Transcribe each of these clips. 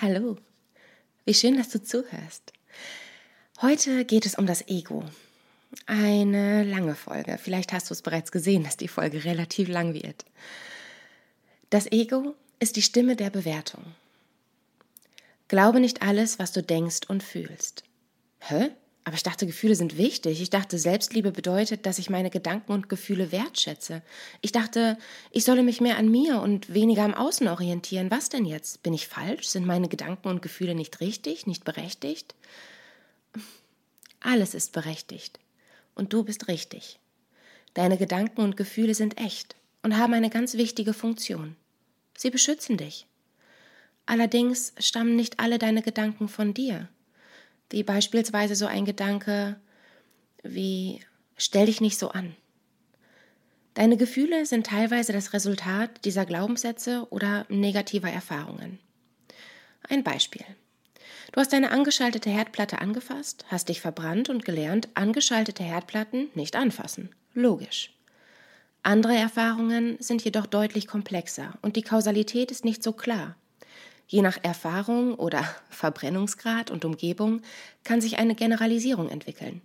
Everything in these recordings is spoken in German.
Hallo, wie schön, dass du zuhörst. Heute geht es um das Ego. Eine lange Folge. Vielleicht hast du es bereits gesehen, dass die Folge relativ lang wird. Das Ego ist die Stimme der Bewertung. Glaube nicht alles, was du denkst und fühlst. Hä? Aber ich dachte, Gefühle sind wichtig. Ich dachte, Selbstliebe bedeutet, dass ich meine Gedanken und Gefühle wertschätze. Ich dachte, ich solle mich mehr an mir und weniger am Außen orientieren. Was denn jetzt? Bin ich falsch? Sind meine Gedanken und Gefühle nicht richtig, nicht berechtigt? Alles ist berechtigt. Und du bist richtig. Deine Gedanken und Gefühle sind echt und haben eine ganz wichtige Funktion. Sie beschützen dich. Allerdings stammen nicht alle deine Gedanken von dir wie beispielsweise so ein Gedanke wie stell dich nicht so an. Deine Gefühle sind teilweise das Resultat dieser Glaubenssätze oder negativer Erfahrungen. Ein Beispiel. Du hast deine angeschaltete Herdplatte angefasst, hast dich verbrannt und gelernt, angeschaltete Herdplatten nicht anfassen. Logisch. Andere Erfahrungen sind jedoch deutlich komplexer und die Kausalität ist nicht so klar. Je nach Erfahrung oder Verbrennungsgrad und Umgebung kann sich eine Generalisierung entwickeln.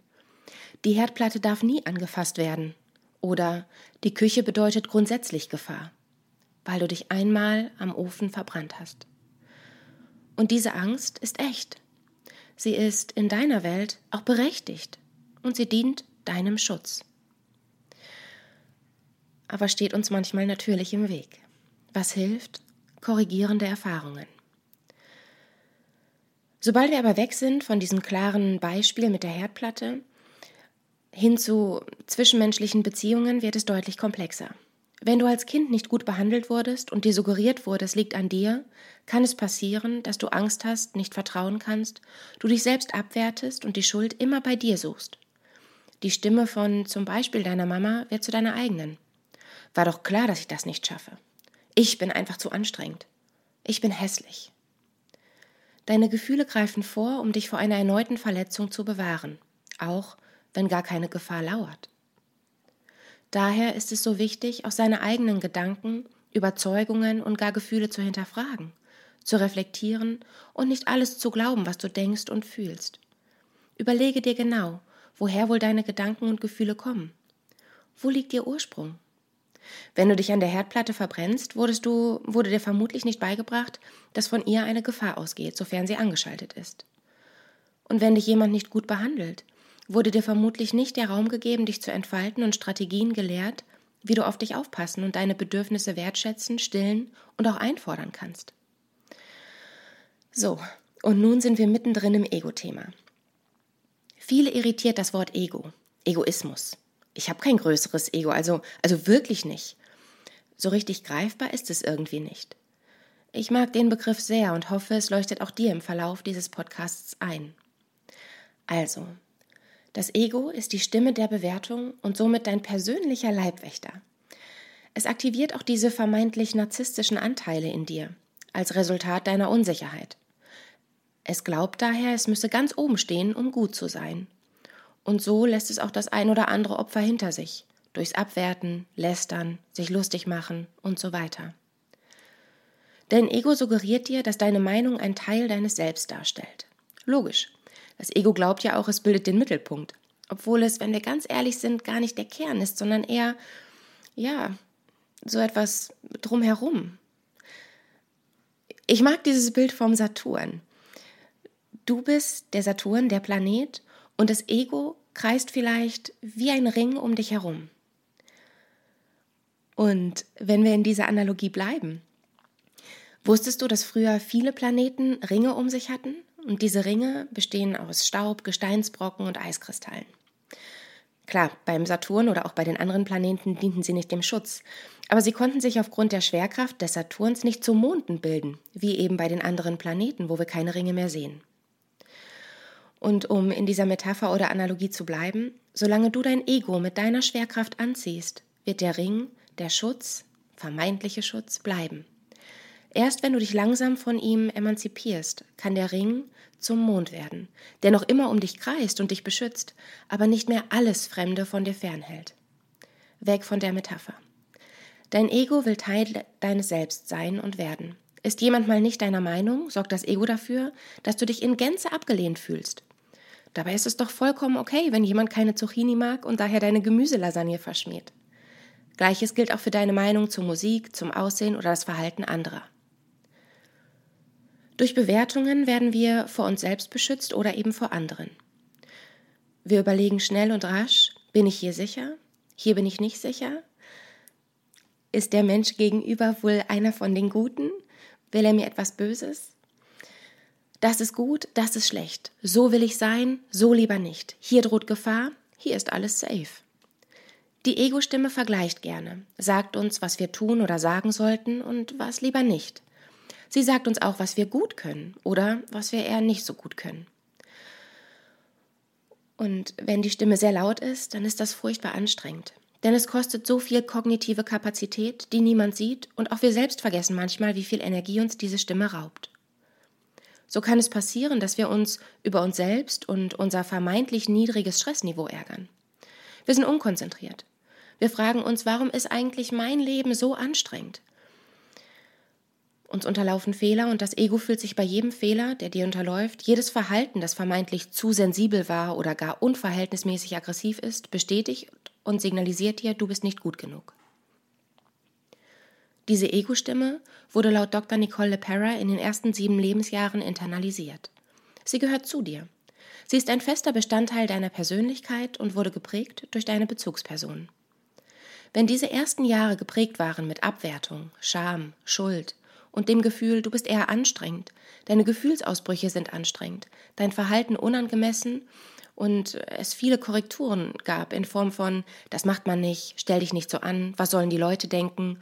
Die Herdplatte darf nie angefasst werden oder die Küche bedeutet grundsätzlich Gefahr, weil du dich einmal am Ofen verbrannt hast. Und diese Angst ist echt. Sie ist in deiner Welt auch berechtigt und sie dient deinem Schutz. Aber steht uns manchmal natürlich im Weg. Was hilft? Korrigierende Erfahrungen. Sobald wir aber weg sind von diesem klaren Beispiel mit der Herdplatte, hin zu zwischenmenschlichen Beziehungen wird es deutlich komplexer. Wenn du als Kind nicht gut behandelt wurdest und dir suggeriert wurde, es liegt an dir, kann es passieren, dass du Angst hast, nicht vertrauen kannst, du dich selbst abwertest und die Schuld immer bei dir suchst. Die Stimme von zum Beispiel deiner Mama wird zu deiner eigenen. War doch klar, dass ich das nicht schaffe. Ich bin einfach zu anstrengend. Ich bin hässlich. Deine Gefühle greifen vor, um dich vor einer erneuten Verletzung zu bewahren, auch wenn gar keine Gefahr lauert. Daher ist es so wichtig, auch seine eigenen Gedanken, Überzeugungen und gar Gefühle zu hinterfragen, zu reflektieren und nicht alles zu glauben, was du denkst und fühlst. Überlege dir genau, woher wohl deine Gedanken und Gefühle kommen. Wo liegt ihr Ursprung? Wenn du dich an der Herdplatte verbrennst, wurdest du, wurde dir vermutlich nicht beigebracht, dass von ihr eine Gefahr ausgeht, sofern sie angeschaltet ist. Und wenn dich jemand nicht gut behandelt, wurde dir vermutlich nicht der Raum gegeben, dich zu entfalten und Strategien gelehrt, wie du auf dich aufpassen und deine Bedürfnisse wertschätzen, stillen und auch einfordern kannst. So, und nun sind wir mittendrin im Ego-Thema. Viele irritiert das Wort Ego, Egoismus ich habe kein größeres Ego, also, also wirklich nicht. So richtig greifbar ist es irgendwie nicht. Ich mag den Begriff sehr und hoffe, es leuchtet auch dir im Verlauf dieses Podcasts ein. Also, das Ego ist die Stimme der Bewertung und somit dein persönlicher Leibwächter. Es aktiviert auch diese vermeintlich narzisstischen Anteile in dir als Resultat deiner Unsicherheit. Es glaubt daher, es müsse ganz oben stehen, um gut zu sein und so lässt es auch das ein oder andere Opfer hinter sich, durchs Abwerten, Lästern, sich lustig machen und so weiter. Dein Ego suggeriert dir, dass deine Meinung ein Teil deines Selbst darstellt. Logisch. Das Ego glaubt ja auch, es bildet den Mittelpunkt, obwohl es, wenn wir ganz ehrlich sind, gar nicht der Kern ist, sondern eher, ja, so etwas drumherum. Ich mag dieses Bild vom Saturn. Du bist der Saturn, der Planet, und das Ego kreist vielleicht wie ein Ring um dich herum. Und wenn wir in dieser Analogie bleiben, wusstest du, dass früher viele Planeten Ringe um sich hatten? Und diese Ringe bestehen aus Staub, Gesteinsbrocken und Eiskristallen. Klar, beim Saturn oder auch bei den anderen Planeten dienten sie nicht dem Schutz, aber sie konnten sich aufgrund der Schwerkraft des Saturns nicht zu Monden bilden, wie eben bei den anderen Planeten, wo wir keine Ringe mehr sehen. Und um in dieser Metapher oder Analogie zu bleiben, solange du dein Ego mit deiner Schwerkraft anziehst, wird der Ring, der Schutz, vermeintliche Schutz, bleiben. Erst wenn du dich langsam von ihm emanzipierst, kann der Ring zum Mond werden, der noch immer um dich kreist und dich beschützt, aber nicht mehr alles Fremde von dir fernhält. Weg von der Metapher. Dein Ego will Teil deines Selbst sein und werden. Ist jemand mal nicht deiner Meinung, sorgt das Ego dafür, dass du dich in Gänze abgelehnt fühlst. Dabei ist es doch vollkommen okay, wenn jemand keine Zucchini mag und daher deine Gemüselasagne verschmäht. Gleiches gilt auch für deine Meinung zur Musik, zum Aussehen oder das Verhalten anderer. Durch Bewertungen werden wir vor uns selbst beschützt oder eben vor anderen. Wir überlegen schnell und rasch, bin ich hier sicher? Hier bin ich nicht sicher? Ist der Mensch gegenüber wohl einer von den Guten? Will er mir etwas Böses? Das ist gut, das ist schlecht. So will ich sein, so lieber nicht. Hier droht Gefahr, hier ist alles safe. Die Ego-Stimme vergleicht gerne, sagt uns, was wir tun oder sagen sollten und was lieber nicht. Sie sagt uns auch, was wir gut können oder was wir eher nicht so gut können. Und wenn die Stimme sehr laut ist, dann ist das furchtbar anstrengend. Denn es kostet so viel kognitive Kapazität, die niemand sieht, und auch wir selbst vergessen manchmal, wie viel Energie uns diese Stimme raubt. So kann es passieren, dass wir uns über uns selbst und unser vermeintlich niedriges Stressniveau ärgern. Wir sind unkonzentriert. Wir fragen uns, warum ist eigentlich mein Leben so anstrengend? Uns unterlaufen Fehler und das Ego fühlt sich bei jedem Fehler, der dir unterläuft, jedes Verhalten, das vermeintlich zu sensibel war oder gar unverhältnismäßig aggressiv ist, bestätigt und signalisiert dir, du bist nicht gut genug. Diese Ego-Stimme wurde laut Dr. Nicole LePera in den ersten sieben Lebensjahren internalisiert. Sie gehört zu dir. Sie ist ein fester Bestandteil deiner Persönlichkeit und wurde geprägt durch deine Bezugsperson. Wenn diese ersten Jahre geprägt waren mit Abwertung, Scham, Schuld, und dem Gefühl, du bist eher anstrengend, deine Gefühlsausbrüche sind anstrengend, dein Verhalten unangemessen und es viele Korrekturen gab in Form von, das macht man nicht, stell dich nicht so an, was sollen die Leute denken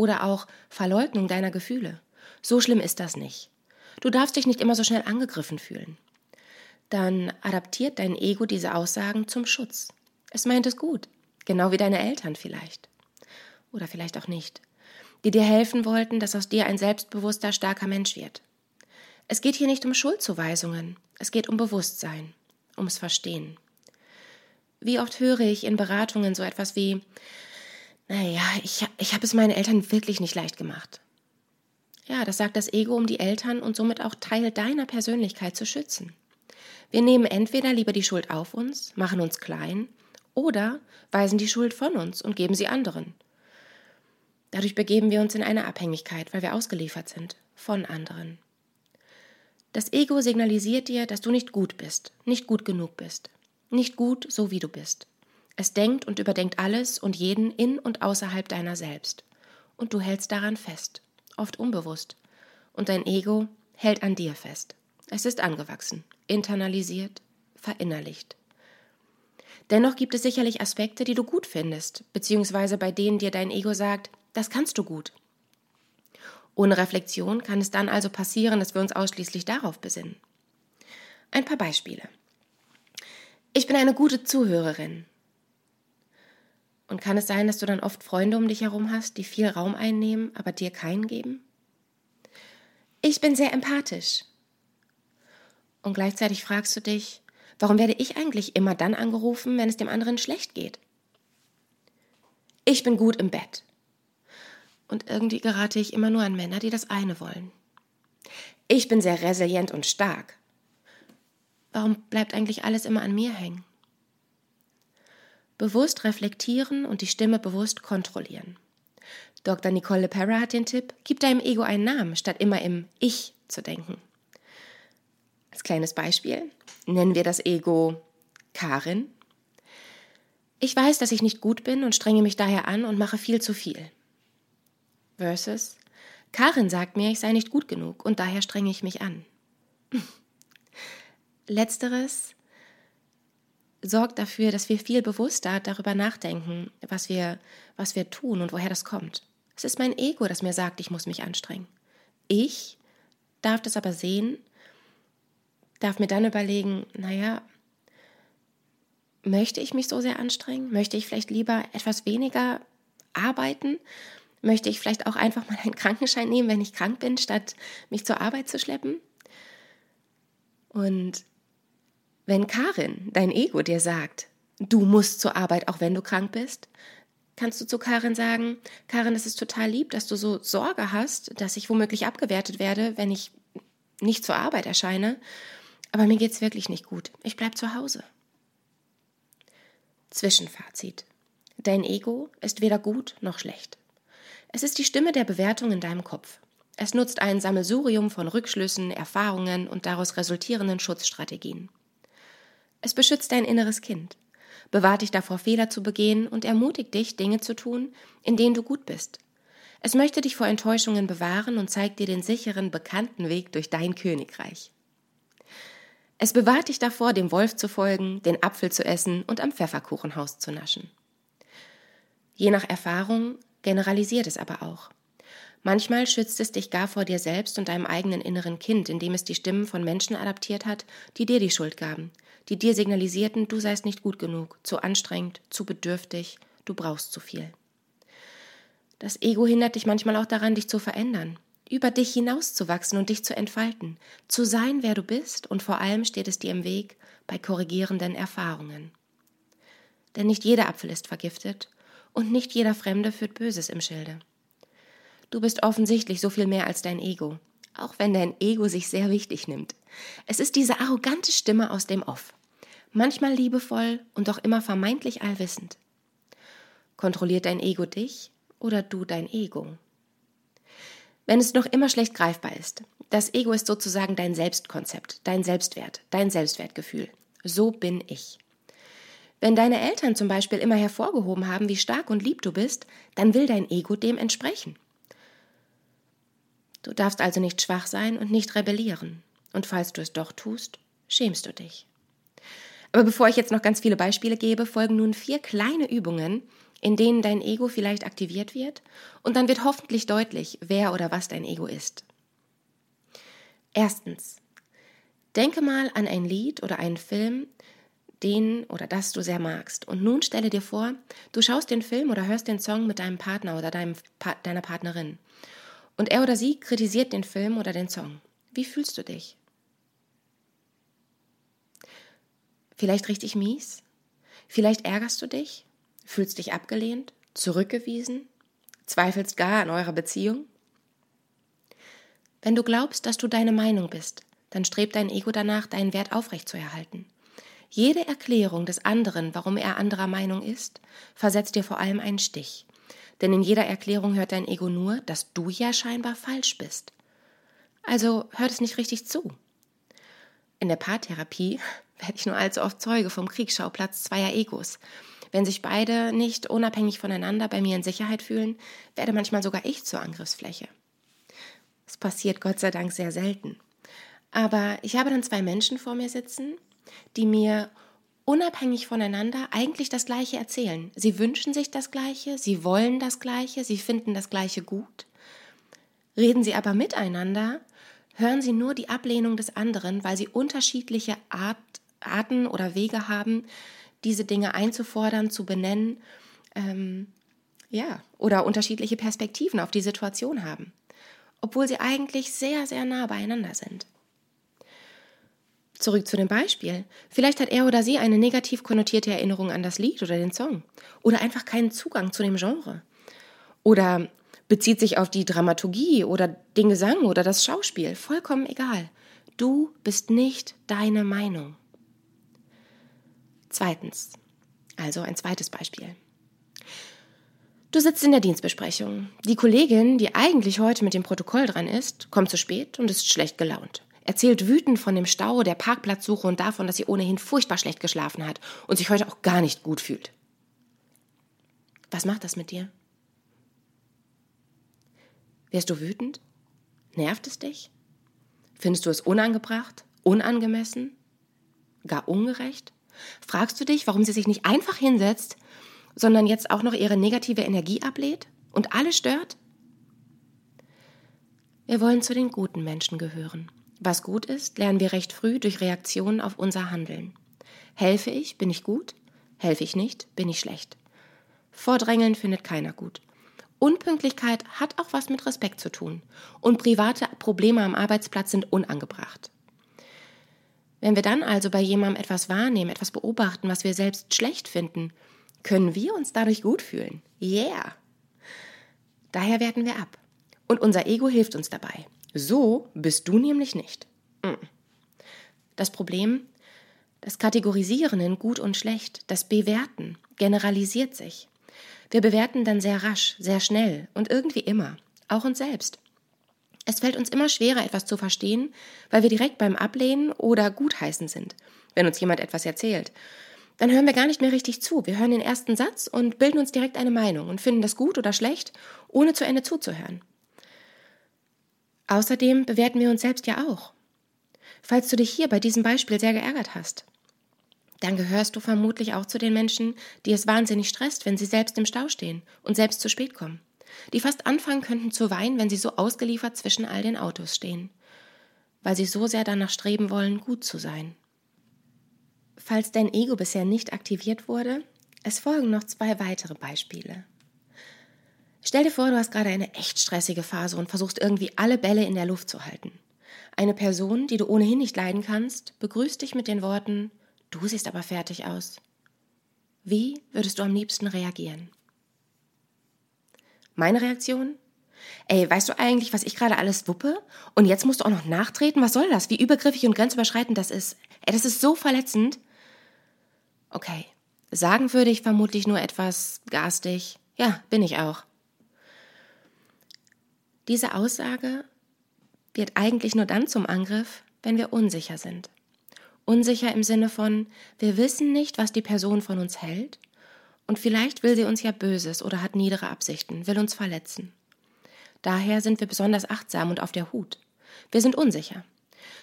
oder auch Verleugnung deiner Gefühle. So schlimm ist das nicht. Du darfst dich nicht immer so schnell angegriffen fühlen. Dann adaptiert dein Ego diese Aussagen zum Schutz. Es meint es gut, genau wie deine Eltern vielleicht. Oder vielleicht auch nicht die dir helfen wollten, dass aus dir ein selbstbewusster, starker Mensch wird. Es geht hier nicht um Schuldzuweisungen, es geht um Bewusstsein, ums Verstehen. Wie oft höre ich in Beratungen so etwas wie, naja, ich, ich habe es meinen Eltern wirklich nicht leicht gemacht. Ja, das sagt das Ego, um die Eltern und somit auch Teil deiner Persönlichkeit zu schützen. Wir nehmen entweder lieber die Schuld auf uns, machen uns klein, oder weisen die Schuld von uns und geben sie anderen. Dadurch begeben wir uns in eine Abhängigkeit, weil wir ausgeliefert sind von anderen. Das Ego signalisiert dir, dass du nicht gut bist, nicht gut genug bist, nicht gut so wie du bist. Es denkt und überdenkt alles und jeden in und außerhalb deiner selbst. Und du hältst daran fest, oft unbewusst. Und dein Ego hält an dir fest. Es ist angewachsen, internalisiert, verinnerlicht. Dennoch gibt es sicherlich Aspekte, die du gut findest, beziehungsweise bei denen dir dein Ego sagt, das kannst du gut. Ohne Reflexion kann es dann also passieren, dass wir uns ausschließlich darauf besinnen. Ein paar Beispiele. Ich bin eine gute Zuhörerin. Und kann es sein, dass du dann oft Freunde um dich herum hast, die viel Raum einnehmen, aber dir keinen geben? Ich bin sehr empathisch. Und gleichzeitig fragst du dich, warum werde ich eigentlich immer dann angerufen, wenn es dem anderen schlecht geht? Ich bin gut im Bett und irgendwie gerate ich immer nur an Männer, die das eine wollen. Ich bin sehr resilient und stark. Warum bleibt eigentlich alles immer an mir hängen? Bewusst reflektieren und die Stimme bewusst kontrollieren. Dr. Nicole Perra hat den Tipp, gib deinem Ego einen Namen, statt immer im Ich zu denken. Als kleines Beispiel nennen wir das Ego Karin. Ich weiß, dass ich nicht gut bin und strenge mich daher an und mache viel zu viel versus Karin sagt mir, ich sei nicht gut genug und daher strenge ich mich an. Letzteres sorgt dafür, dass wir viel bewusster darüber nachdenken, was wir, was wir tun und woher das kommt. Es ist mein Ego, das mir sagt, ich muss mich anstrengen. Ich darf das aber sehen, darf mir dann überlegen, naja, möchte ich mich so sehr anstrengen? Möchte ich vielleicht lieber etwas weniger arbeiten Möchte ich vielleicht auch einfach mal einen Krankenschein nehmen, wenn ich krank bin, statt mich zur Arbeit zu schleppen? Und wenn Karin, dein Ego, dir sagt, du musst zur Arbeit, auch wenn du krank bist, kannst du zu Karin sagen, Karin, es ist total lieb, dass du so Sorge hast, dass ich womöglich abgewertet werde, wenn ich nicht zur Arbeit erscheine. Aber mir geht's wirklich nicht gut. Ich bleib zu Hause. Zwischenfazit. Dein Ego ist weder gut noch schlecht. Es ist die Stimme der Bewertung in deinem Kopf. Es nutzt ein Sammelsurium von Rückschlüssen, Erfahrungen und daraus resultierenden Schutzstrategien. Es beschützt dein inneres Kind, bewahrt dich davor, Fehler zu begehen und ermutigt dich, Dinge zu tun, in denen du gut bist. Es möchte dich vor Enttäuschungen bewahren und zeigt dir den sicheren, bekannten Weg durch dein Königreich. Es bewahrt dich davor, dem Wolf zu folgen, den Apfel zu essen und am Pfefferkuchenhaus zu naschen. Je nach Erfahrung generalisiert es aber auch. Manchmal schützt es dich gar vor dir selbst und deinem eigenen inneren Kind, indem es die Stimmen von Menschen adaptiert hat, die dir die Schuld gaben, die dir signalisierten, du seist nicht gut genug, zu anstrengend, zu bedürftig, du brauchst zu viel. Das Ego hindert dich manchmal auch daran, dich zu verändern, über dich hinauszuwachsen und dich zu entfalten, zu sein, wer du bist, und vor allem steht es dir im Weg bei korrigierenden Erfahrungen. Denn nicht jeder Apfel ist vergiftet und nicht jeder Fremde führt Böses im Schilde. Du bist offensichtlich so viel mehr als dein Ego, auch wenn dein Ego sich sehr wichtig nimmt. Es ist diese arrogante Stimme aus dem Off, manchmal liebevoll und doch immer vermeintlich allwissend. Kontrolliert dein Ego dich oder du dein Ego? Wenn es noch immer schlecht greifbar ist, das Ego ist sozusagen dein Selbstkonzept, dein Selbstwert, dein Selbstwertgefühl. So bin ich. Wenn deine Eltern zum Beispiel immer hervorgehoben haben, wie stark und lieb du bist, dann will dein Ego dem entsprechen. Du darfst also nicht schwach sein und nicht rebellieren. Und falls du es doch tust, schämst du dich. Aber bevor ich jetzt noch ganz viele Beispiele gebe, folgen nun vier kleine Übungen, in denen dein Ego vielleicht aktiviert wird und dann wird hoffentlich deutlich, wer oder was dein Ego ist. Erstens. Denke mal an ein Lied oder einen Film, den oder das du sehr magst. Und nun stelle dir vor, du schaust den Film oder hörst den Song mit deinem Partner oder deinem, deiner Partnerin. Und er oder sie kritisiert den Film oder den Song. Wie fühlst du dich? Vielleicht richtig mies? Vielleicht ärgerst du dich? Fühlst dich abgelehnt? Zurückgewiesen? Zweifelst gar an eurer Beziehung? Wenn du glaubst, dass du deine Meinung bist, dann strebt dein Ego danach, deinen Wert aufrechtzuerhalten. Jede Erklärung des anderen, warum er anderer Meinung ist, versetzt dir vor allem einen Stich. Denn in jeder Erklärung hört dein Ego nur, dass du ja scheinbar falsch bist. Also hört es nicht richtig zu. In der Paartherapie werde ich nur allzu oft Zeuge vom Kriegsschauplatz zweier Egos. Wenn sich beide nicht unabhängig voneinander bei mir in Sicherheit fühlen, werde manchmal sogar ich zur Angriffsfläche. Es passiert Gott sei Dank sehr selten. Aber ich habe dann zwei Menschen vor mir sitzen, die mir unabhängig voneinander eigentlich das Gleiche erzählen. Sie wünschen sich das Gleiche, sie wollen das Gleiche, sie finden das Gleiche gut. Reden sie aber miteinander, hören sie nur die Ablehnung des anderen, weil sie unterschiedliche Art, Arten oder Wege haben, diese Dinge einzufordern, zu benennen, ähm, ja, oder unterschiedliche Perspektiven auf die Situation haben, obwohl sie eigentlich sehr, sehr nah beieinander sind. Zurück zu dem Beispiel. Vielleicht hat er oder sie eine negativ konnotierte Erinnerung an das Lied oder den Song. Oder einfach keinen Zugang zu dem Genre. Oder bezieht sich auf die Dramaturgie oder den Gesang oder das Schauspiel. Vollkommen egal. Du bist nicht deine Meinung. Zweitens. Also ein zweites Beispiel. Du sitzt in der Dienstbesprechung. Die Kollegin, die eigentlich heute mit dem Protokoll dran ist, kommt zu spät und ist schlecht gelaunt erzählt wütend von dem Stau, der Parkplatzsuche und davon, dass sie ohnehin furchtbar schlecht geschlafen hat und sich heute auch gar nicht gut fühlt. Was macht das mit dir? Wärst du wütend? Nervt es dich? Findest du es unangebracht, unangemessen, gar ungerecht? Fragst du dich, warum sie sich nicht einfach hinsetzt, sondern jetzt auch noch ihre negative Energie ablehnt und alle stört? Wir wollen zu den guten Menschen gehören. Was gut ist, lernen wir recht früh durch Reaktionen auf unser Handeln. Helfe ich, bin ich gut? Helfe ich nicht, bin ich schlecht. Vordrängeln findet keiner gut. Unpünktlichkeit hat auch was mit Respekt zu tun. Und private Probleme am Arbeitsplatz sind unangebracht. Wenn wir dann also bei jemandem etwas wahrnehmen, etwas beobachten, was wir selbst schlecht finden, können wir uns dadurch gut fühlen. Yeah! Daher werten wir ab. Und unser Ego hilft uns dabei. So bist du nämlich nicht. Mm. Das Problem, das Kategorisieren in gut und schlecht, das Bewerten generalisiert sich. Wir bewerten dann sehr rasch, sehr schnell und irgendwie immer, auch uns selbst. Es fällt uns immer schwerer, etwas zu verstehen, weil wir direkt beim Ablehnen oder Gutheißen sind, wenn uns jemand etwas erzählt. Dann hören wir gar nicht mehr richtig zu. Wir hören den ersten Satz und bilden uns direkt eine Meinung und finden das gut oder schlecht, ohne zu Ende zuzuhören. Außerdem bewerten wir uns selbst ja auch. Falls du dich hier bei diesem Beispiel sehr geärgert hast, dann gehörst du vermutlich auch zu den Menschen, die es wahnsinnig stresst, wenn sie selbst im Stau stehen und selbst zu spät kommen. Die fast anfangen könnten zu weinen, wenn sie so ausgeliefert zwischen all den Autos stehen, weil sie so sehr danach streben wollen, gut zu sein. Falls dein Ego bisher nicht aktiviert wurde, es folgen noch zwei weitere Beispiele. Stell dir vor, du hast gerade eine echt stressige Phase und versuchst irgendwie alle Bälle in der Luft zu halten. Eine Person, die du ohnehin nicht leiden kannst, begrüßt dich mit den Worten Du siehst aber fertig aus. Wie würdest du am liebsten reagieren? Meine Reaktion? Ey, weißt du eigentlich, was ich gerade alles wuppe? Und jetzt musst du auch noch nachtreten? Was soll das? Wie übergriffig und grenzüberschreitend das ist. Ey, das ist so verletzend. Okay, sagen würde ich vermutlich nur etwas garstig. Ja, bin ich auch. Diese Aussage wird eigentlich nur dann zum Angriff, wenn wir unsicher sind. Unsicher im Sinne von, wir wissen nicht, was die Person von uns hält und vielleicht will sie uns ja Böses oder hat niedere Absichten, will uns verletzen. Daher sind wir besonders achtsam und auf der Hut. Wir sind unsicher.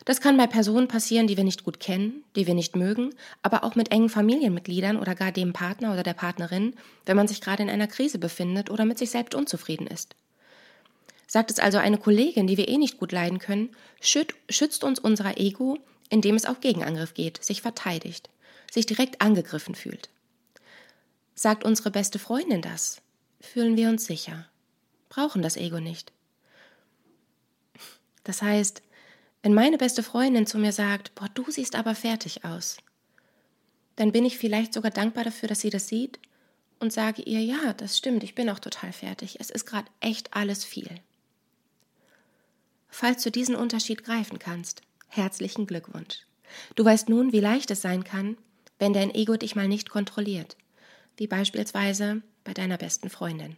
Das kann bei Personen passieren, die wir nicht gut kennen, die wir nicht mögen, aber auch mit engen Familienmitgliedern oder gar dem Partner oder der Partnerin, wenn man sich gerade in einer Krise befindet oder mit sich selbst unzufrieden ist. Sagt es also eine Kollegin, die wir eh nicht gut leiden können, schützt uns unser Ego indem es auf Gegenangriff geht, sich verteidigt, sich direkt angegriffen fühlt. Sagt unsere beste Freundin das, fühlen wir uns sicher, brauchen das Ego nicht. Das heißt, wenn meine beste Freundin zu mir sagt, boah, du siehst aber fertig aus, dann bin ich vielleicht sogar dankbar dafür, dass sie das sieht und sage ihr, ja, das stimmt, ich bin auch total fertig, es ist gerade echt alles viel. Falls du diesen Unterschied greifen kannst, Herzlichen Glückwunsch. Du weißt nun, wie leicht es sein kann, wenn dein Ego dich mal nicht kontrolliert, wie beispielsweise bei deiner besten Freundin.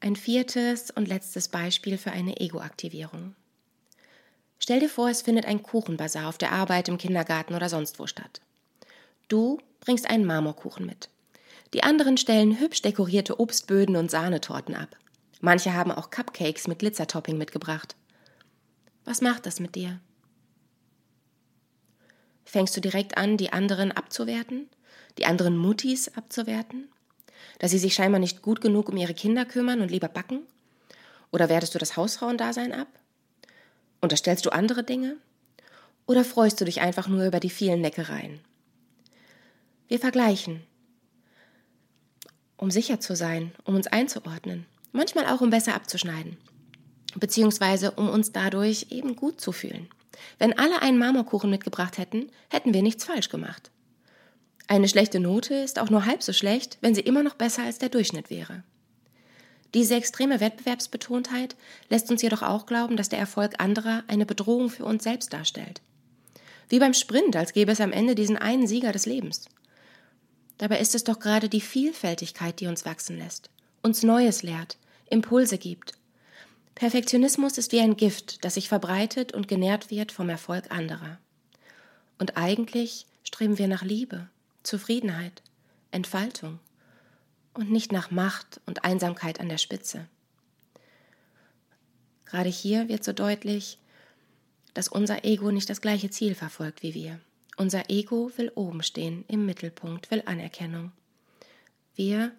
Ein viertes und letztes Beispiel für eine Ego-Aktivierung. Stell dir vor, es findet ein Kuchenbazar auf der Arbeit, im Kindergarten oder sonst wo statt. Du bringst einen Marmorkuchen mit. Die anderen stellen hübsch dekorierte Obstböden und Sahnetorten ab. Manche haben auch Cupcakes mit Glitzertopping mitgebracht. Was macht das mit dir? Fängst du direkt an, die anderen abzuwerten? Die anderen Muttis abzuwerten? Dass sie sich scheinbar nicht gut genug um ihre Kinder kümmern und lieber backen? Oder wertest du das Hausfrauendasein ab? Unterstellst du andere Dinge? Oder freust du dich einfach nur über die vielen Neckereien? Wir vergleichen, um sicher zu sein, um uns einzuordnen manchmal auch um besser abzuschneiden, beziehungsweise um uns dadurch eben gut zu fühlen. Wenn alle einen Marmorkuchen mitgebracht hätten, hätten wir nichts falsch gemacht. Eine schlechte Note ist auch nur halb so schlecht, wenn sie immer noch besser als der Durchschnitt wäre. Diese extreme Wettbewerbsbetontheit lässt uns jedoch auch glauben, dass der Erfolg anderer eine Bedrohung für uns selbst darstellt. Wie beim Sprint, als gäbe es am Ende diesen einen Sieger des Lebens. Dabei ist es doch gerade die Vielfältigkeit, die uns wachsen lässt, uns Neues lehrt, Impulse gibt. Perfektionismus ist wie ein Gift, das sich verbreitet und genährt wird vom Erfolg anderer. Und eigentlich streben wir nach Liebe, Zufriedenheit, Entfaltung und nicht nach Macht und Einsamkeit an der Spitze. Gerade hier wird so deutlich, dass unser Ego nicht das gleiche Ziel verfolgt wie wir. Unser Ego will oben stehen, im Mittelpunkt, will Anerkennung. Wir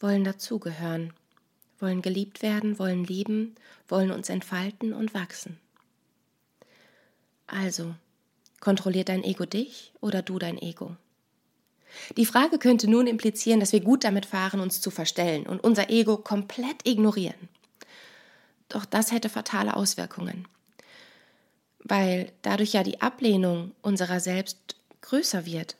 wollen dazugehören, wollen geliebt werden, wollen lieben, wollen uns entfalten und wachsen. Also, kontrolliert dein Ego dich oder du dein Ego? Die Frage könnte nun implizieren, dass wir gut damit fahren, uns zu verstellen und unser Ego komplett ignorieren. Doch das hätte fatale Auswirkungen, weil dadurch ja die Ablehnung unserer selbst größer wird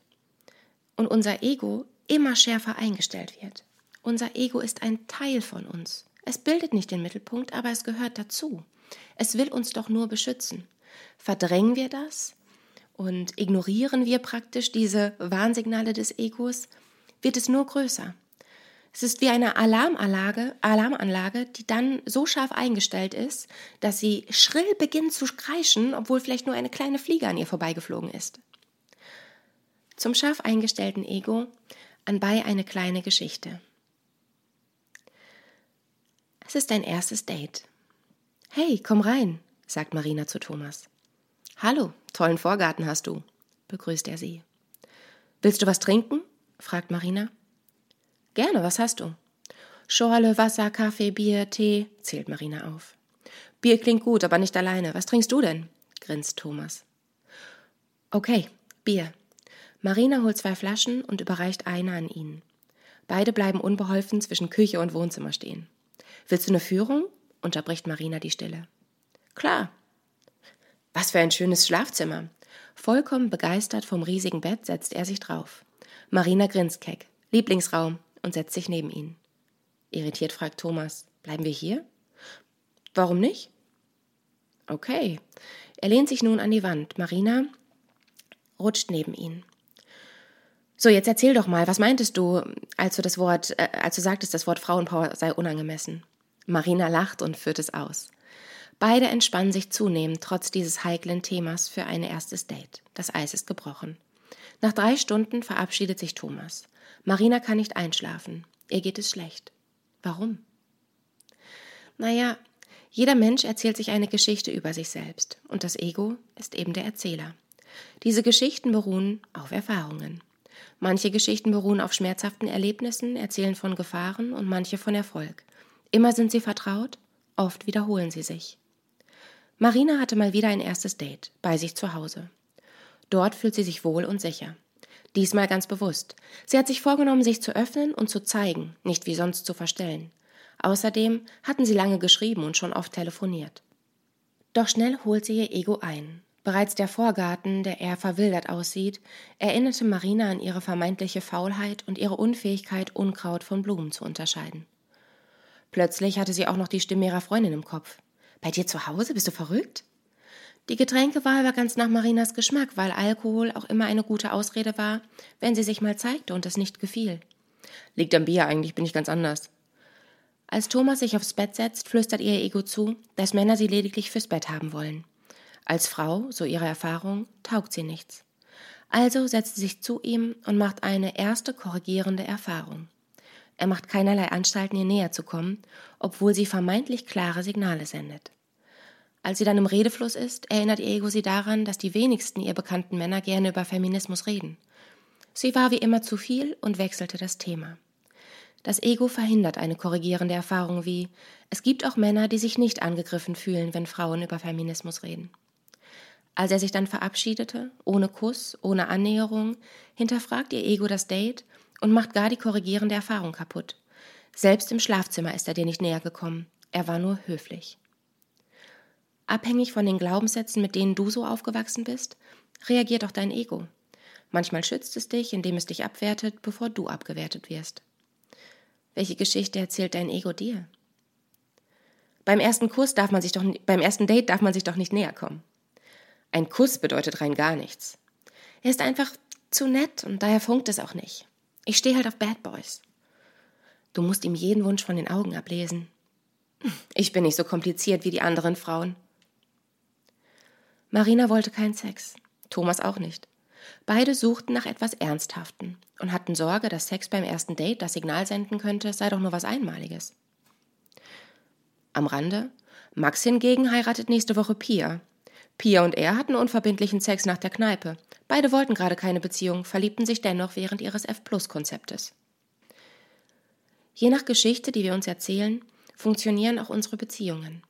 und unser Ego immer schärfer eingestellt wird. Unser Ego ist ein Teil von uns. Es bildet nicht den Mittelpunkt, aber es gehört dazu. Es will uns doch nur beschützen. Verdrängen wir das und ignorieren wir praktisch diese Warnsignale des Egos, wird es nur größer. Es ist wie eine Alarmanlage, Alarmanlage, die dann so scharf eingestellt ist, dass sie schrill beginnt zu kreischen, obwohl vielleicht nur eine kleine Fliege an ihr vorbeigeflogen ist. Zum scharf eingestellten Ego anbei eine kleine Geschichte. Es ist dein erstes Date. Hey, komm rein, sagt Marina zu Thomas. Hallo, tollen Vorgarten hast du, begrüßt er sie. Willst du was trinken? fragt Marina. Gerne, was hast du? Schorle, Wasser, Kaffee, Bier, Tee, zählt Marina auf. Bier klingt gut, aber nicht alleine. Was trinkst du denn? grinst Thomas. Okay, Bier. Marina holt zwei Flaschen und überreicht eine an ihn. Beide bleiben unbeholfen zwischen Küche und Wohnzimmer stehen. Willst du eine Führung? unterbricht Marina die Stille. Klar. Was für ein schönes Schlafzimmer. Vollkommen begeistert vom riesigen Bett setzt er sich drauf. Marina grinst keck. Lieblingsraum und setzt sich neben ihn. Irritiert fragt Thomas, bleiben wir hier? Warum nicht? Okay. Er lehnt sich nun an die Wand. Marina rutscht neben ihn. So, jetzt erzähl doch mal, was meintest du, als du das Wort, äh, als du sagtest, das Wort Frauenpower sei unangemessen? Marina lacht und führt es aus. Beide entspannen sich zunehmend trotz dieses heiklen Themas für ein erstes Date. Das Eis ist gebrochen. Nach drei Stunden verabschiedet sich Thomas. Marina kann nicht einschlafen. Ihr geht es schlecht. Warum? Naja, jeder Mensch erzählt sich eine Geschichte über sich selbst und das Ego ist eben der Erzähler. Diese Geschichten beruhen auf Erfahrungen. Manche Geschichten beruhen auf schmerzhaften Erlebnissen, erzählen von Gefahren und manche von Erfolg. Immer sind sie vertraut, oft wiederholen sie sich. Marina hatte mal wieder ein erstes Date bei sich zu Hause. Dort fühlt sie sich wohl und sicher. Diesmal ganz bewusst. Sie hat sich vorgenommen, sich zu öffnen und zu zeigen, nicht wie sonst zu verstellen. Außerdem hatten sie lange geschrieben und schon oft telefoniert. Doch schnell holt sie ihr Ego ein. Bereits der Vorgarten, der eher verwildert aussieht, erinnerte Marina an ihre vermeintliche Faulheit und ihre Unfähigkeit, Unkraut von Blumen zu unterscheiden. Plötzlich hatte sie auch noch die Stimme ihrer Freundin im Kopf. Bei dir zu Hause? Bist du verrückt? Die Getränkewahl war ganz nach Marinas Geschmack, weil Alkohol auch immer eine gute Ausrede war, wenn sie sich mal zeigte und es nicht gefiel. Liegt am Bier, eigentlich bin ich ganz anders. Als Thomas sich aufs Bett setzt, flüstert ihr Ego zu, dass Männer sie lediglich fürs Bett haben wollen. Als Frau, so ihre Erfahrung, taugt sie nichts. Also setzt sie sich zu ihm und macht eine erste korrigierende Erfahrung. Er macht keinerlei Anstalten, ihr näher zu kommen, obwohl sie vermeintlich klare Signale sendet. Als sie dann im Redefluss ist, erinnert ihr Ego sie daran, dass die wenigsten ihr bekannten Männer gerne über Feminismus reden. Sie war wie immer zu viel und wechselte das Thema. Das Ego verhindert eine korrigierende Erfahrung wie, es gibt auch Männer, die sich nicht angegriffen fühlen, wenn Frauen über Feminismus reden. Als er sich dann verabschiedete, ohne Kuss, ohne Annäherung, hinterfragt ihr Ego das Date und macht gar die korrigierende Erfahrung kaputt. Selbst im Schlafzimmer ist er dir nicht näher gekommen. Er war nur höflich. Abhängig von den Glaubenssätzen, mit denen du so aufgewachsen bist, reagiert auch dein Ego. Manchmal schützt es dich, indem es dich abwertet, bevor du abgewertet wirst. Welche Geschichte erzählt dein Ego dir? Beim ersten Kuss darf man sich doch, beim ersten Date darf man sich doch nicht näher kommen. Ein Kuss bedeutet rein gar nichts. Er ist einfach zu nett und daher funkt es auch nicht. Ich stehe halt auf Bad Boys. Du musst ihm jeden Wunsch von den Augen ablesen. Ich bin nicht so kompliziert wie die anderen Frauen. Marina wollte keinen Sex, Thomas auch nicht. Beide suchten nach etwas Ernsthaften und hatten Sorge, dass Sex beim ersten Date das Signal senden könnte, sei doch nur was Einmaliges. Am Rande, Max hingegen heiratet nächste Woche Pia, Pia und er hatten unverbindlichen Sex nach der Kneipe. Beide wollten gerade keine Beziehung, verliebten sich dennoch während ihres F-Plus-Konzeptes. Je nach Geschichte, die wir uns erzählen, funktionieren auch unsere Beziehungen.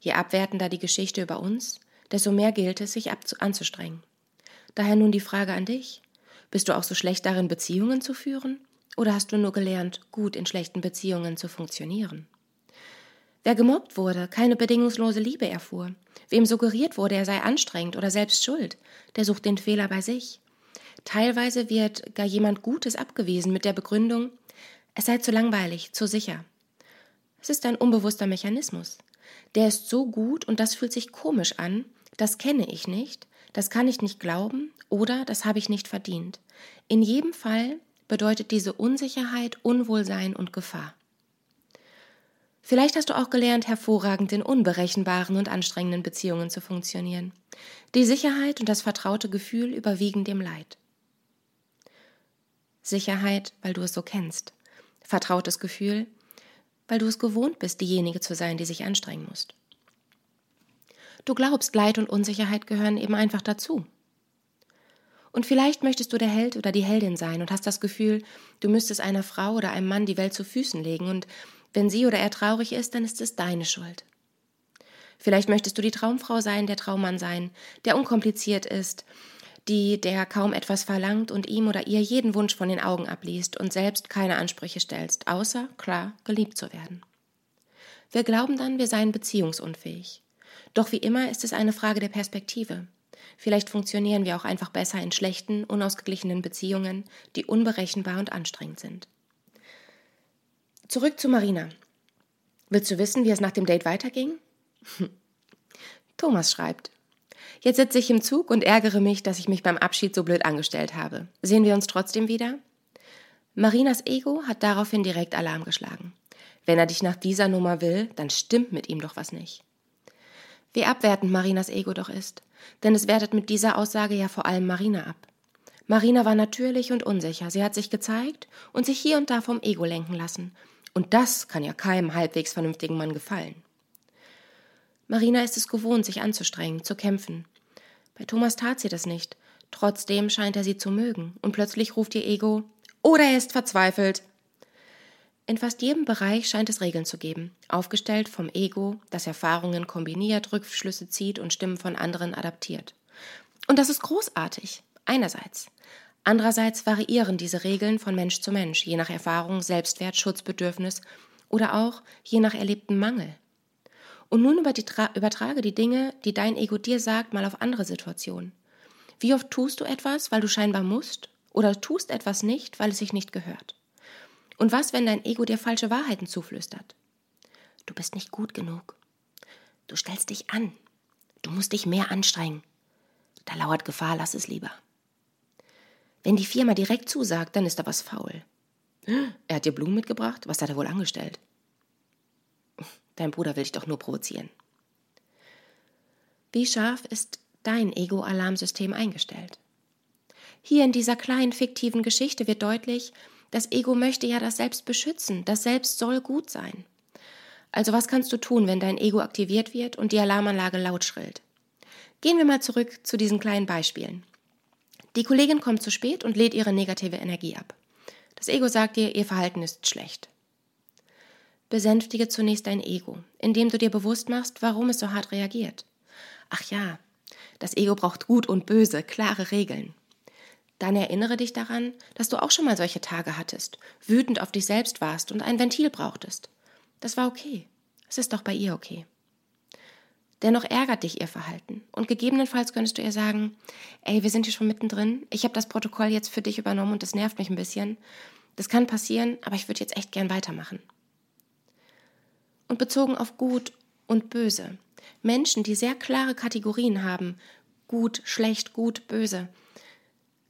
Je abwertender die Geschichte über uns, desto mehr gilt es, sich anzustrengen. Daher nun die Frage an dich. Bist du auch so schlecht darin, Beziehungen zu führen? Oder hast du nur gelernt, gut in schlechten Beziehungen zu funktionieren? Wer gemobbt wurde, keine bedingungslose Liebe erfuhr, wem suggeriert wurde, er sei anstrengend oder selbst schuld, der sucht den Fehler bei sich. Teilweise wird gar jemand Gutes abgewiesen mit der Begründung, es sei zu langweilig, zu sicher. Es ist ein unbewusster Mechanismus. Der ist so gut und das fühlt sich komisch an, das kenne ich nicht, das kann ich nicht glauben oder das habe ich nicht verdient. In jedem Fall bedeutet diese Unsicherheit Unwohlsein und Gefahr. Vielleicht hast du auch gelernt, hervorragend in unberechenbaren und anstrengenden Beziehungen zu funktionieren. Die Sicherheit und das vertraute Gefühl überwiegen dem Leid. Sicherheit, weil du es so kennst. Vertrautes Gefühl, weil du es gewohnt bist, diejenige zu sein, die sich anstrengen muss. Du glaubst, Leid und Unsicherheit gehören eben einfach dazu. Und vielleicht möchtest du der Held oder die Heldin sein und hast das Gefühl, du müsstest einer Frau oder einem Mann die Welt zu Füßen legen und wenn sie oder er traurig ist, dann ist es deine Schuld. Vielleicht möchtest du die Traumfrau sein, der Traummann sein, der unkompliziert ist, die der kaum etwas verlangt und ihm oder ihr jeden Wunsch von den Augen abliest und selbst keine Ansprüche stellst, außer, klar, geliebt zu werden. Wir glauben dann, wir seien beziehungsunfähig. Doch wie immer ist es eine Frage der Perspektive. Vielleicht funktionieren wir auch einfach besser in schlechten, unausgeglichenen Beziehungen, die unberechenbar und anstrengend sind. Zurück zu Marina. Willst du wissen, wie es nach dem Date weiterging? Thomas schreibt. Jetzt sitze ich im Zug und ärgere mich, dass ich mich beim Abschied so blöd angestellt habe. Sehen wir uns trotzdem wieder? Marinas Ego hat daraufhin direkt Alarm geschlagen. Wenn er dich nach dieser Nummer will, dann stimmt mit ihm doch was nicht. Wie abwertend Marinas Ego doch ist, denn es wertet mit dieser Aussage ja vor allem Marina ab. Marina war natürlich und unsicher, sie hat sich gezeigt und sich hier und da vom Ego lenken lassen und das kann ja keinem halbwegs vernünftigen Mann gefallen. Marina ist es gewohnt, sich anzustrengen, zu kämpfen. Bei Thomas tat sie das nicht. Trotzdem scheint er sie zu mögen. Und plötzlich ruft ihr Ego, oder er ist verzweifelt. In fast jedem Bereich scheint es Regeln zu geben, aufgestellt vom Ego, das Erfahrungen kombiniert, Rückschlüsse zieht und Stimmen von anderen adaptiert. Und das ist großartig, einerseits. Andererseits variieren diese Regeln von Mensch zu Mensch, je nach Erfahrung, Selbstwert, Schutzbedürfnis oder auch je nach erlebten Mangel. Und nun übertrage die Dinge, die dein Ego dir sagt, mal auf andere Situationen. Wie oft tust du etwas, weil du scheinbar musst, oder tust etwas nicht, weil es sich nicht gehört? Und was, wenn dein Ego dir falsche Wahrheiten zuflüstert? Du bist nicht gut genug. Du stellst dich an. Du musst dich mehr anstrengen. Da lauert Gefahr, lass es lieber. Wenn die Firma direkt zusagt, dann ist da was faul. Er hat dir Blumen mitgebracht? Was hat er wohl angestellt? Dein Bruder will dich doch nur provozieren. Wie scharf ist dein Ego-Alarmsystem eingestellt? Hier in dieser kleinen fiktiven Geschichte wird deutlich, das Ego möchte ja das Selbst beschützen, das Selbst soll gut sein. Also was kannst du tun, wenn dein Ego aktiviert wird und die Alarmanlage laut schrillt? Gehen wir mal zurück zu diesen kleinen Beispielen. Die Kollegin kommt zu spät und lädt ihre negative Energie ab. Das Ego sagt dir, ihr Verhalten ist schlecht. Besänftige zunächst dein Ego, indem du dir bewusst machst, warum es so hart reagiert. Ach ja, das Ego braucht Gut und Böse, klare Regeln. Dann erinnere dich daran, dass du auch schon mal solche Tage hattest, wütend auf dich selbst warst und ein Ventil brauchtest. Das war okay. Es ist doch bei ihr okay. Dennoch ärgert dich ihr Verhalten. Und gegebenenfalls könntest du ihr sagen, ey, wir sind hier schon mittendrin, ich habe das Protokoll jetzt für dich übernommen und das nervt mich ein bisschen. Das kann passieren, aber ich würde jetzt echt gern weitermachen. Und bezogen auf gut und böse. Menschen, die sehr klare Kategorien haben, gut, schlecht, gut, böse.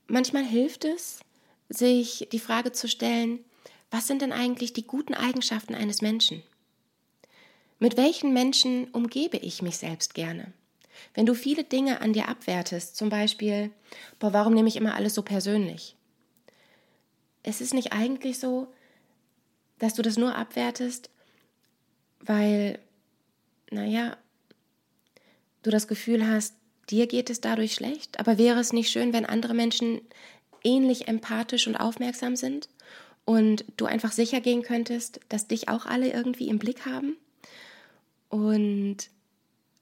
Manchmal hilft es, sich die Frage zu stellen, was sind denn eigentlich die guten Eigenschaften eines Menschen? Mit welchen Menschen umgebe ich mich selbst gerne? Wenn du viele Dinge an dir abwertest, zum Beispiel, boah, warum nehme ich immer alles so persönlich? Es ist nicht eigentlich so, dass du das nur abwertest, weil, naja, du das Gefühl hast, dir geht es dadurch schlecht, aber wäre es nicht schön, wenn andere Menschen ähnlich empathisch und aufmerksam sind und du einfach sicher gehen könntest, dass dich auch alle irgendwie im Blick haben? Und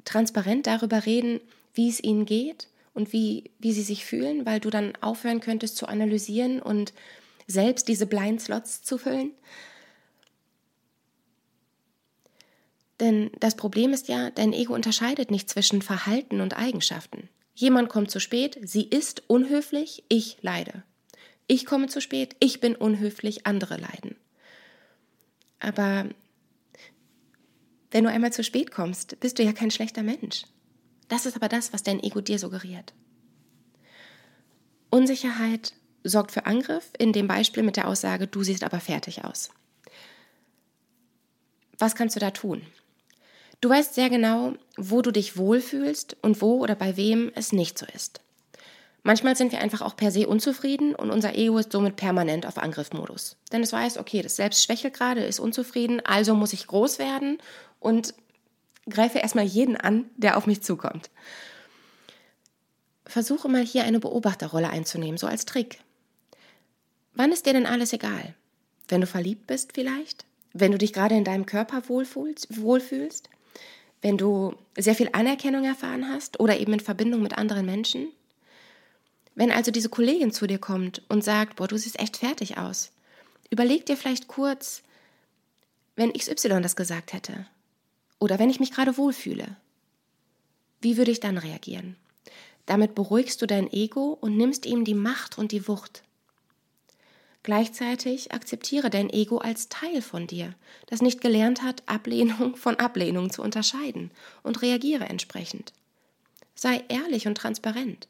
transparent darüber reden, wie es ihnen geht und wie, wie sie sich fühlen, weil du dann aufhören könntest zu analysieren und selbst diese Blind Slots zu füllen. Denn das Problem ist ja, dein Ego unterscheidet nicht zwischen Verhalten und Eigenschaften. Jemand kommt zu spät, sie ist unhöflich, ich leide. Ich komme zu spät, ich bin unhöflich, andere leiden. Aber wenn du einmal zu spät kommst, bist du ja kein schlechter Mensch. Das ist aber das, was dein Ego dir suggeriert. Unsicherheit sorgt für Angriff, in dem Beispiel mit der Aussage, du siehst aber fertig aus. Was kannst du da tun? Du weißt sehr genau, wo du dich wohlfühlst und wo oder bei wem es nicht so ist. Manchmal sind wir einfach auch per se unzufrieden und unser Ego ist somit permanent auf Angriffmodus. Denn es weiß, okay, das Selbst schwächelt gerade, ist unzufrieden, also muss ich groß werden und greife erstmal jeden an, der auf mich zukommt. Versuche mal hier eine Beobachterrolle einzunehmen, so als Trick. Wann ist dir denn alles egal? Wenn du verliebt bist vielleicht? Wenn du dich gerade in deinem Körper wohlfühlst? Wenn du sehr viel Anerkennung erfahren hast oder eben in Verbindung mit anderen Menschen? Wenn also diese Kollegin zu dir kommt und sagt, boah, du siehst echt fertig aus, überleg dir vielleicht kurz, wenn XY das gesagt hätte oder wenn ich mich gerade wohlfühle, wie würde ich dann reagieren? Damit beruhigst du dein Ego und nimmst ihm die Macht und die Wucht. Gleichzeitig akzeptiere dein Ego als Teil von dir, das nicht gelernt hat, Ablehnung von Ablehnung zu unterscheiden und reagiere entsprechend. Sei ehrlich und transparent.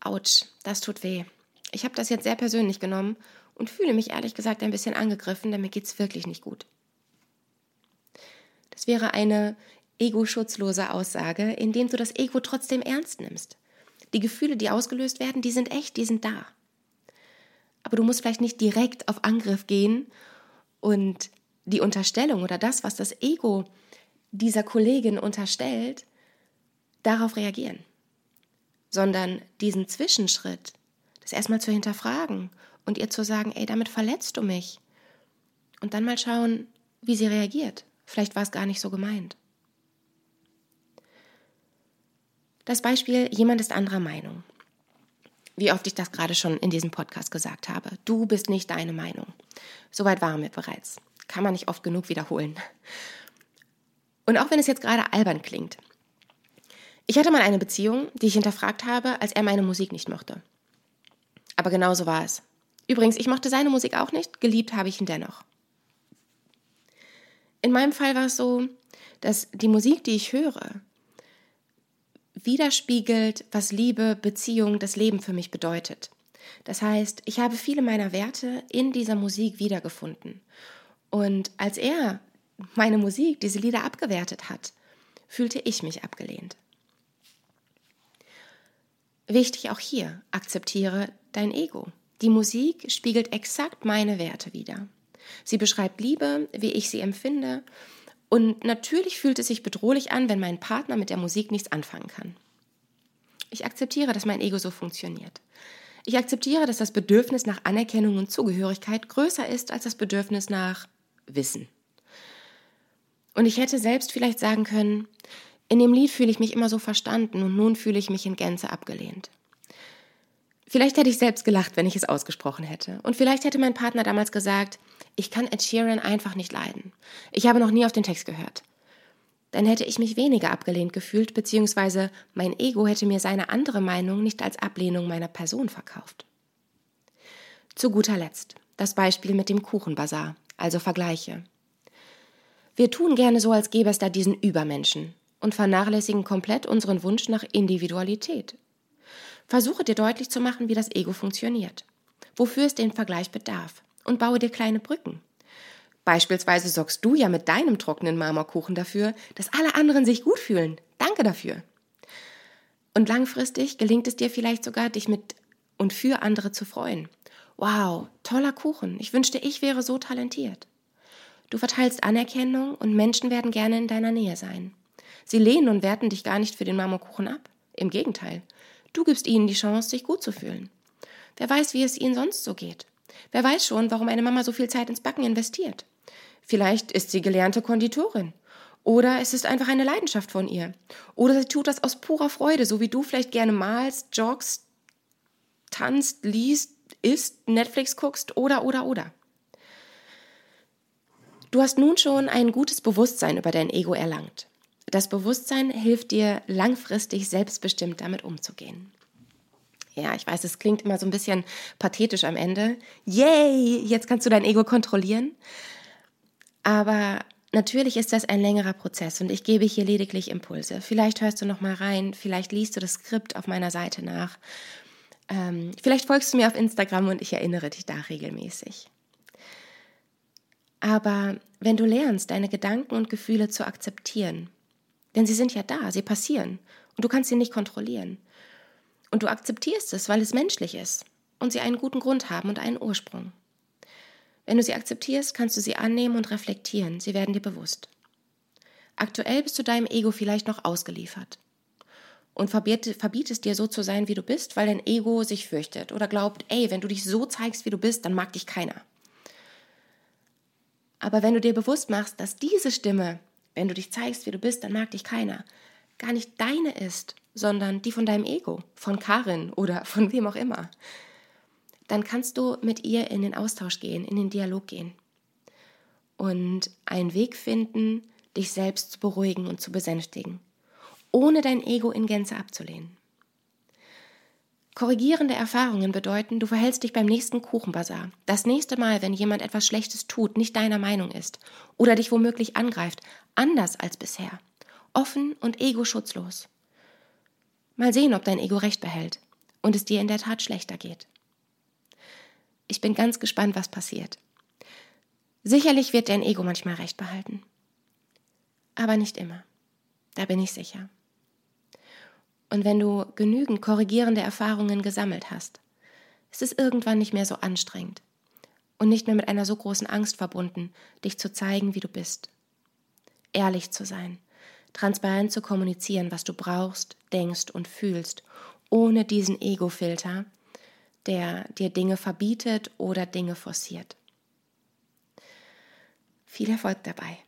Autsch, das tut weh. Ich habe das jetzt sehr persönlich genommen und fühle mich ehrlich gesagt ein bisschen angegriffen, denn mir geht's wirklich nicht gut. Das wäre eine ego-schutzlose Aussage, indem du das Ego trotzdem ernst nimmst. Die Gefühle, die ausgelöst werden, die sind echt, die sind da. Aber du musst vielleicht nicht direkt auf Angriff gehen und die Unterstellung oder das, was das Ego dieser Kollegin unterstellt, darauf reagieren sondern diesen Zwischenschritt, das erstmal zu hinterfragen und ihr zu sagen, ey, damit verletzt du mich. Und dann mal schauen, wie sie reagiert. Vielleicht war es gar nicht so gemeint. Das Beispiel, jemand ist anderer Meinung. Wie oft ich das gerade schon in diesem Podcast gesagt habe. Du bist nicht deine Meinung. Soweit waren wir bereits. Kann man nicht oft genug wiederholen. Und auch wenn es jetzt gerade albern klingt, ich hatte mal eine Beziehung, die ich hinterfragt habe, als er meine Musik nicht mochte. Aber genau so war es. Übrigens, ich mochte seine Musik auch nicht, geliebt habe ich ihn dennoch. In meinem Fall war es so, dass die Musik, die ich höre, widerspiegelt, was Liebe, Beziehung, das Leben für mich bedeutet. Das heißt, ich habe viele meiner Werte in dieser Musik wiedergefunden. Und als er meine Musik, diese Lieder abgewertet hat, fühlte ich mich abgelehnt. Wichtig auch hier, akzeptiere dein Ego. Die Musik spiegelt exakt meine Werte wider. Sie beschreibt Liebe, wie ich sie empfinde, und natürlich fühlt es sich bedrohlich an, wenn mein Partner mit der Musik nichts anfangen kann. Ich akzeptiere, dass mein Ego so funktioniert. Ich akzeptiere, dass das Bedürfnis nach Anerkennung und Zugehörigkeit größer ist als das Bedürfnis nach Wissen. Und ich hätte selbst vielleicht sagen können, in dem Lied fühle ich mich immer so verstanden und nun fühle ich mich in Gänze abgelehnt. Vielleicht hätte ich selbst gelacht, wenn ich es ausgesprochen hätte. Und vielleicht hätte mein Partner damals gesagt, ich kann Ed Sheeran einfach nicht leiden. Ich habe noch nie auf den Text gehört. Dann hätte ich mich weniger abgelehnt gefühlt, beziehungsweise mein Ego hätte mir seine andere Meinung nicht als Ablehnung meiner Person verkauft. Zu guter Letzt das Beispiel mit dem Kuchenbazar, also Vergleiche. Wir tun gerne so, als gäbe es da diesen Übermenschen, und vernachlässigen komplett unseren Wunsch nach Individualität. Versuche dir deutlich zu machen, wie das Ego funktioniert, wofür es den Vergleich bedarf und baue dir kleine Brücken. Beispielsweise sorgst du ja mit deinem trockenen Marmorkuchen dafür, dass alle anderen sich gut fühlen. Danke dafür. Und langfristig gelingt es dir vielleicht sogar, dich mit und für andere zu freuen. Wow, toller Kuchen. Ich wünschte, ich wäre so talentiert. Du verteilst Anerkennung und Menschen werden gerne in deiner Nähe sein. Sie lehnen und werten dich gar nicht für den Marmorkuchen ab. Im Gegenteil. Du gibst ihnen die Chance, sich gut zu fühlen. Wer weiß, wie es ihnen sonst so geht. Wer weiß schon, warum eine Mama so viel Zeit ins Backen investiert. Vielleicht ist sie gelernte Konditorin. Oder es ist einfach eine Leidenschaft von ihr. Oder sie tut das aus purer Freude, so wie du vielleicht gerne malst, joggst, tanzt, liest, isst, Netflix guckst oder, oder, oder. Du hast nun schon ein gutes Bewusstsein über dein Ego erlangt. Das Bewusstsein hilft dir langfristig selbstbestimmt damit umzugehen. Ja, ich weiß, es klingt immer so ein bisschen pathetisch am Ende. Yay, jetzt kannst du dein Ego kontrollieren. Aber natürlich ist das ein längerer Prozess und ich gebe hier lediglich Impulse. Vielleicht hörst du noch mal rein, vielleicht liest du das Skript auf meiner Seite nach. Ähm, vielleicht folgst du mir auf Instagram und ich erinnere dich da regelmäßig. Aber wenn du lernst, deine Gedanken und Gefühle zu akzeptieren, denn sie sind ja da, sie passieren und du kannst sie nicht kontrollieren. Und du akzeptierst es, weil es menschlich ist und sie einen guten Grund haben und einen Ursprung. Wenn du sie akzeptierst, kannst du sie annehmen und reflektieren, sie werden dir bewusst. Aktuell bist du deinem Ego vielleicht noch ausgeliefert und verbietest dir so zu sein, wie du bist, weil dein Ego sich fürchtet oder glaubt, ey, wenn du dich so zeigst, wie du bist, dann mag dich keiner. Aber wenn du dir bewusst machst, dass diese Stimme, wenn du dich zeigst, wie du bist, dann mag dich keiner, gar nicht deine ist, sondern die von deinem Ego, von Karin oder von wem auch immer, dann kannst du mit ihr in den Austausch gehen, in den Dialog gehen und einen Weg finden, dich selbst zu beruhigen und zu besänftigen, ohne dein Ego in Gänze abzulehnen. Korrigierende Erfahrungen bedeuten, du verhältst dich beim nächsten Kuchenbazar, das nächste Mal, wenn jemand etwas Schlechtes tut, nicht deiner Meinung ist oder dich womöglich angreift, anders als bisher, offen und ego-schutzlos. Mal sehen, ob dein Ego recht behält und es dir in der Tat schlechter geht. Ich bin ganz gespannt, was passiert. Sicherlich wird dein Ego manchmal recht behalten. Aber nicht immer. Da bin ich sicher. Und wenn du genügend korrigierende Erfahrungen gesammelt hast, ist es irgendwann nicht mehr so anstrengend und nicht mehr mit einer so großen Angst verbunden, dich zu zeigen, wie du bist. Ehrlich zu sein, transparent zu kommunizieren, was du brauchst, denkst und fühlst, ohne diesen Ego-Filter, der dir Dinge verbietet oder Dinge forciert. Viel Erfolg dabei.